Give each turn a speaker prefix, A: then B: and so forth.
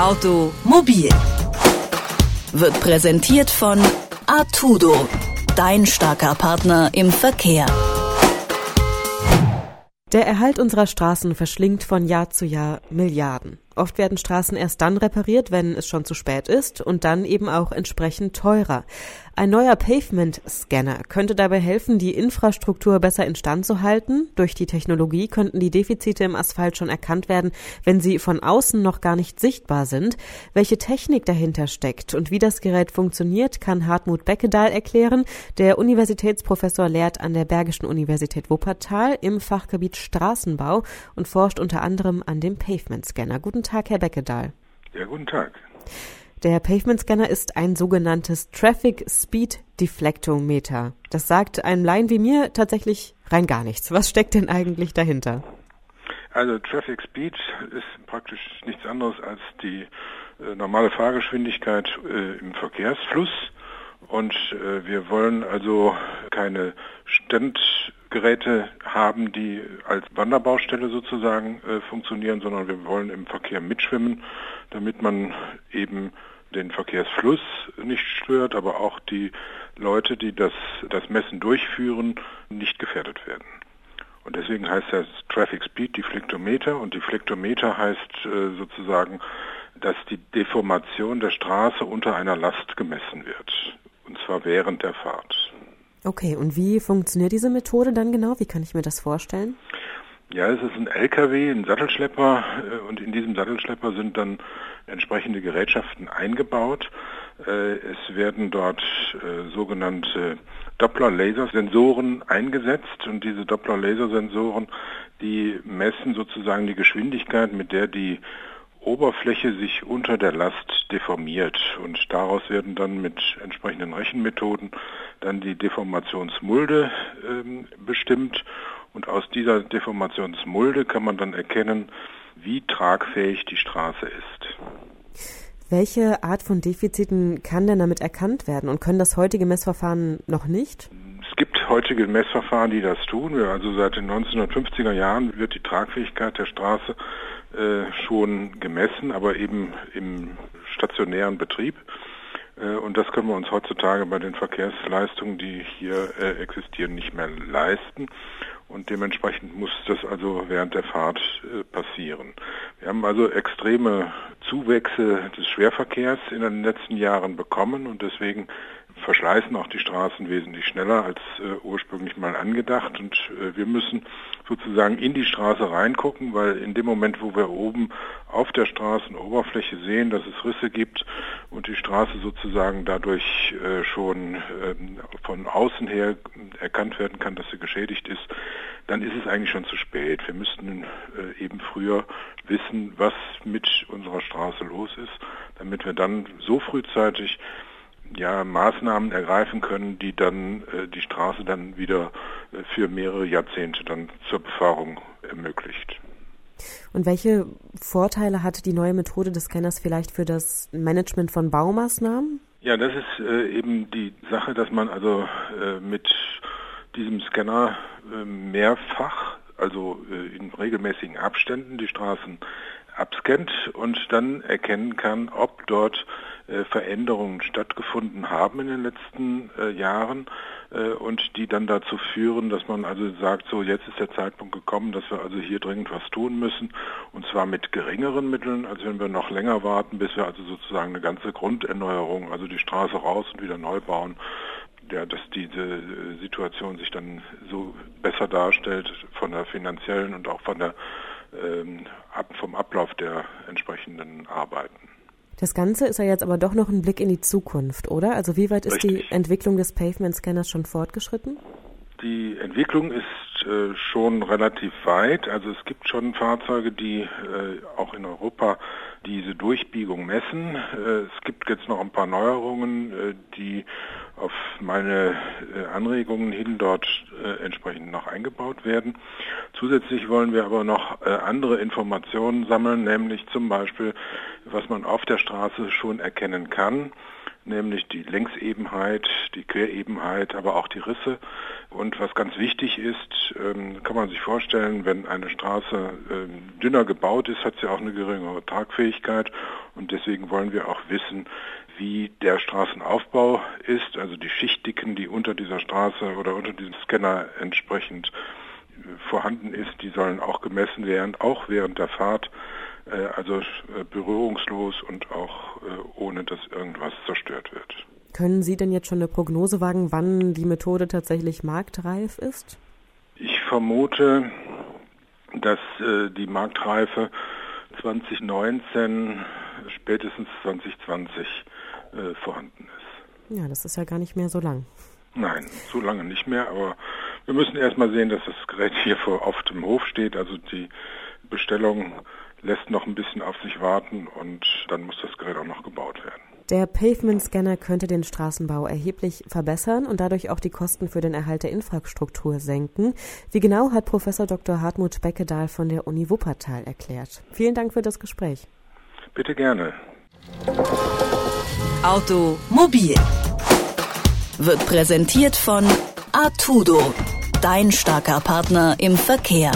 A: Automobil wird präsentiert von Artudo, dein starker Partner im Verkehr.
B: Der Erhalt unserer Straßen verschlingt von Jahr zu Jahr Milliarden. Oft werden Straßen erst dann repariert, wenn es schon zu spät ist und dann eben auch entsprechend teurer. Ein neuer Pavement-Scanner könnte dabei helfen, die Infrastruktur besser instand zu halten. Durch die Technologie könnten die Defizite im Asphalt schon erkannt werden, wenn sie von außen noch gar nicht sichtbar sind. Welche Technik dahinter steckt und wie das Gerät funktioniert, kann Hartmut Beckedahl erklären. Der Universitätsprofessor lehrt an der Bergischen Universität Wuppertal im Fachgebiet Straßenbau und forscht unter anderem an dem Pavement-Scanner. Guten Tag, Herr Beckedahl.
C: Ja, guten Tag.
B: Der Pavement Scanner ist ein sogenanntes Traffic Speed Deflectometer. Das sagt einem Laien wie mir tatsächlich rein gar nichts. Was steckt denn eigentlich dahinter?
C: Also Traffic Speed ist praktisch nichts anderes als die äh, normale Fahrgeschwindigkeit äh, im Verkehrsfluss. Und äh, wir wollen also keine Standgeräte haben, die als Wanderbaustelle sozusagen äh, funktionieren, sondern wir wollen im Verkehr mitschwimmen, damit man eben den Verkehrsfluss nicht stört, aber auch die Leute, die das, das Messen durchführen, nicht gefährdet werden. Und deswegen heißt das Traffic Speed Deflectometer und Deflectometer heißt äh, sozusagen, dass die Deformation der Straße unter einer Last gemessen wird. Und zwar während der Fahrt.
B: Okay, und wie funktioniert diese Methode dann genau? Wie kann ich mir das vorstellen?
C: Ja, es ist ein LKW, ein Sattelschlepper äh, und in diesem Sattelschlepper sind dann entsprechende Gerätschaften eingebaut. Äh, es werden dort äh, sogenannte Doppler-Lasersensoren eingesetzt und diese Doppler-Lasersensoren, die messen sozusagen die Geschwindigkeit, mit der die Oberfläche sich unter der Last deformiert und daraus werden dann mit entsprechenden Rechenmethoden dann die Deformationsmulde ähm, bestimmt und aus dieser Deformationsmulde kann man dann erkennen, wie tragfähig die Straße ist.
B: Welche Art von Defiziten kann denn damit erkannt werden und können das heutige Messverfahren noch nicht?
C: Es gibt heutige Messverfahren, die das tun. Also seit den 1950er Jahren wird die Tragfähigkeit der Straße äh, schon gemessen, aber eben im stationären Betrieb. Äh, und das können wir uns heutzutage bei den Verkehrsleistungen, die hier äh, existieren, nicht mehr leisten. Und dementsprechend muss das also während der Fahrt äh, passieren. Wir haben also extreme Zuwächse des Schwerverkehrs in den letzten Jahren bekommen und deswegen verschleißen auch die Straßen wesentlich schneller als äh, ursprünglich mal angedacht. Und äh, wir müssen sozusagen in die Straße reingucken, weil in dem Moment, wo wir oben auf der Straßenoberfläche sehen, dass es Risse gibt und die Straße sozusagen dadurch äh, schon ähm, von außen her erkannt werden kann, dass sie geschädigt ist, dann ist es eigentlich schon zu spät. Wir müssten äh, eben früher wissen, was mit unserer Straße los ist, damit wir dann so frühzeitig ja, Maßnahmen ergreifen können, die dann äh, die Straße dann wieder äh, für mehrere Jahrzehnte dann zur Befahrung ermöglicht.
B: Und welche Vorteile hat die neue Methode des Scanners vielleicht für das Management von Baumaßnahmen?
C: Ja, das ist äh, eben die Sache, dass man also äh, mit diesem Scanner äh, mehrfach, also äh, in regelmäßigen Abständen die Straßen abscannt und dann erkennen kann, ob dort Veränderungen stattgefunden haben in den letzten äh, Jahren äh, und die dann dazu führen, dass man also sagt, so jetzt ist der Zeitpunkt gekommen, dass wir also hier dringend was tun müssen und zwar mit geringeren Mitteln, als wenn wir noch länger warten, bis wir also sozusagen eine ganze Grunderneuerung, also die Straße raus und wieder neu bauen, ja, dass diese Situation sich dann so besser darstellt von der finanziellen und auch von der ähm, vom Ablauf der entsprechenden Arbeiten.
B: Das Ganze ist ja jetzt aber doch noch ein Blick in die Zukunft, oder? Also wie weit ist Richtig. die Entwicklung des Pavement Scanners schon fortgeschritten?
C: Die Entwicklung ist äh, schon relativ weit. Also es gibt schon Fahrzeuge, die äh, auch in Europa diese Durchbiegung messen. Äh, es gibt jetzt noch ein paar Neuerungen, äh, die auf meine äh, Anregungen hin dort äh, entsprechend noch eingebaut werden. Zusätzlich wollen wir aber noch andere Informationen sammeln, nämlich zum Beispiel, was man auf der Straße schon erkennen kann nämlich die Längsebenheit, die Querebenheit, aber auch die Risse. Und was ganz wichtig ist, ähm, kann man sich vorstellen, wenn eine Straße ähm, dünner gebaut ist, hat sie auch eine geringere Tragfähigkeit. Und deswegen wollen wir auch wissen, wie der Straßenaufbau ist, also die Schichtdicken, die unter dieser Straße oder unter diesem Scanner entsprechend äh, vorhanden ist, die sollen auch gemessen werden, auch während der Fahrt. Äh, also äh, berührungslos und auch äh, ohne dass irgendwas zerstört wird.
B: Können Sie denn jetzt schon eine Prognose wagen, wann die Methode tatsächlich marktreif ist?
C: Ich vermute, dass die Marktreife 2019, spätestens 2020 vorhanden ist.
B: Ja, das ist ja gar nicht mehr so lang.
C: Nein, so lange nicht mehr, aber wir müssen erstmal sehen, dass das Gerät hier vor, auf dem Hof steht. Also die Bestellung lässt noch ein bisschen auf sich warten und dann muss das Gerät auch noch gebaut werden.
B: Der Pavement Scanner könnte den Straßenbau erheblich verbessern und dadurch auch die Kosten für den Erhalt der Infrastruktur senken. Wie genau hat Professor Dr. Hartmut Beckedahl von der Uni Wuppertal erklärt. Vielen Dank für das Gespräch.
C: Bitte gerne.
A: Automobil wird präsentiert von Artudo, dein starker Partner im Verkehr.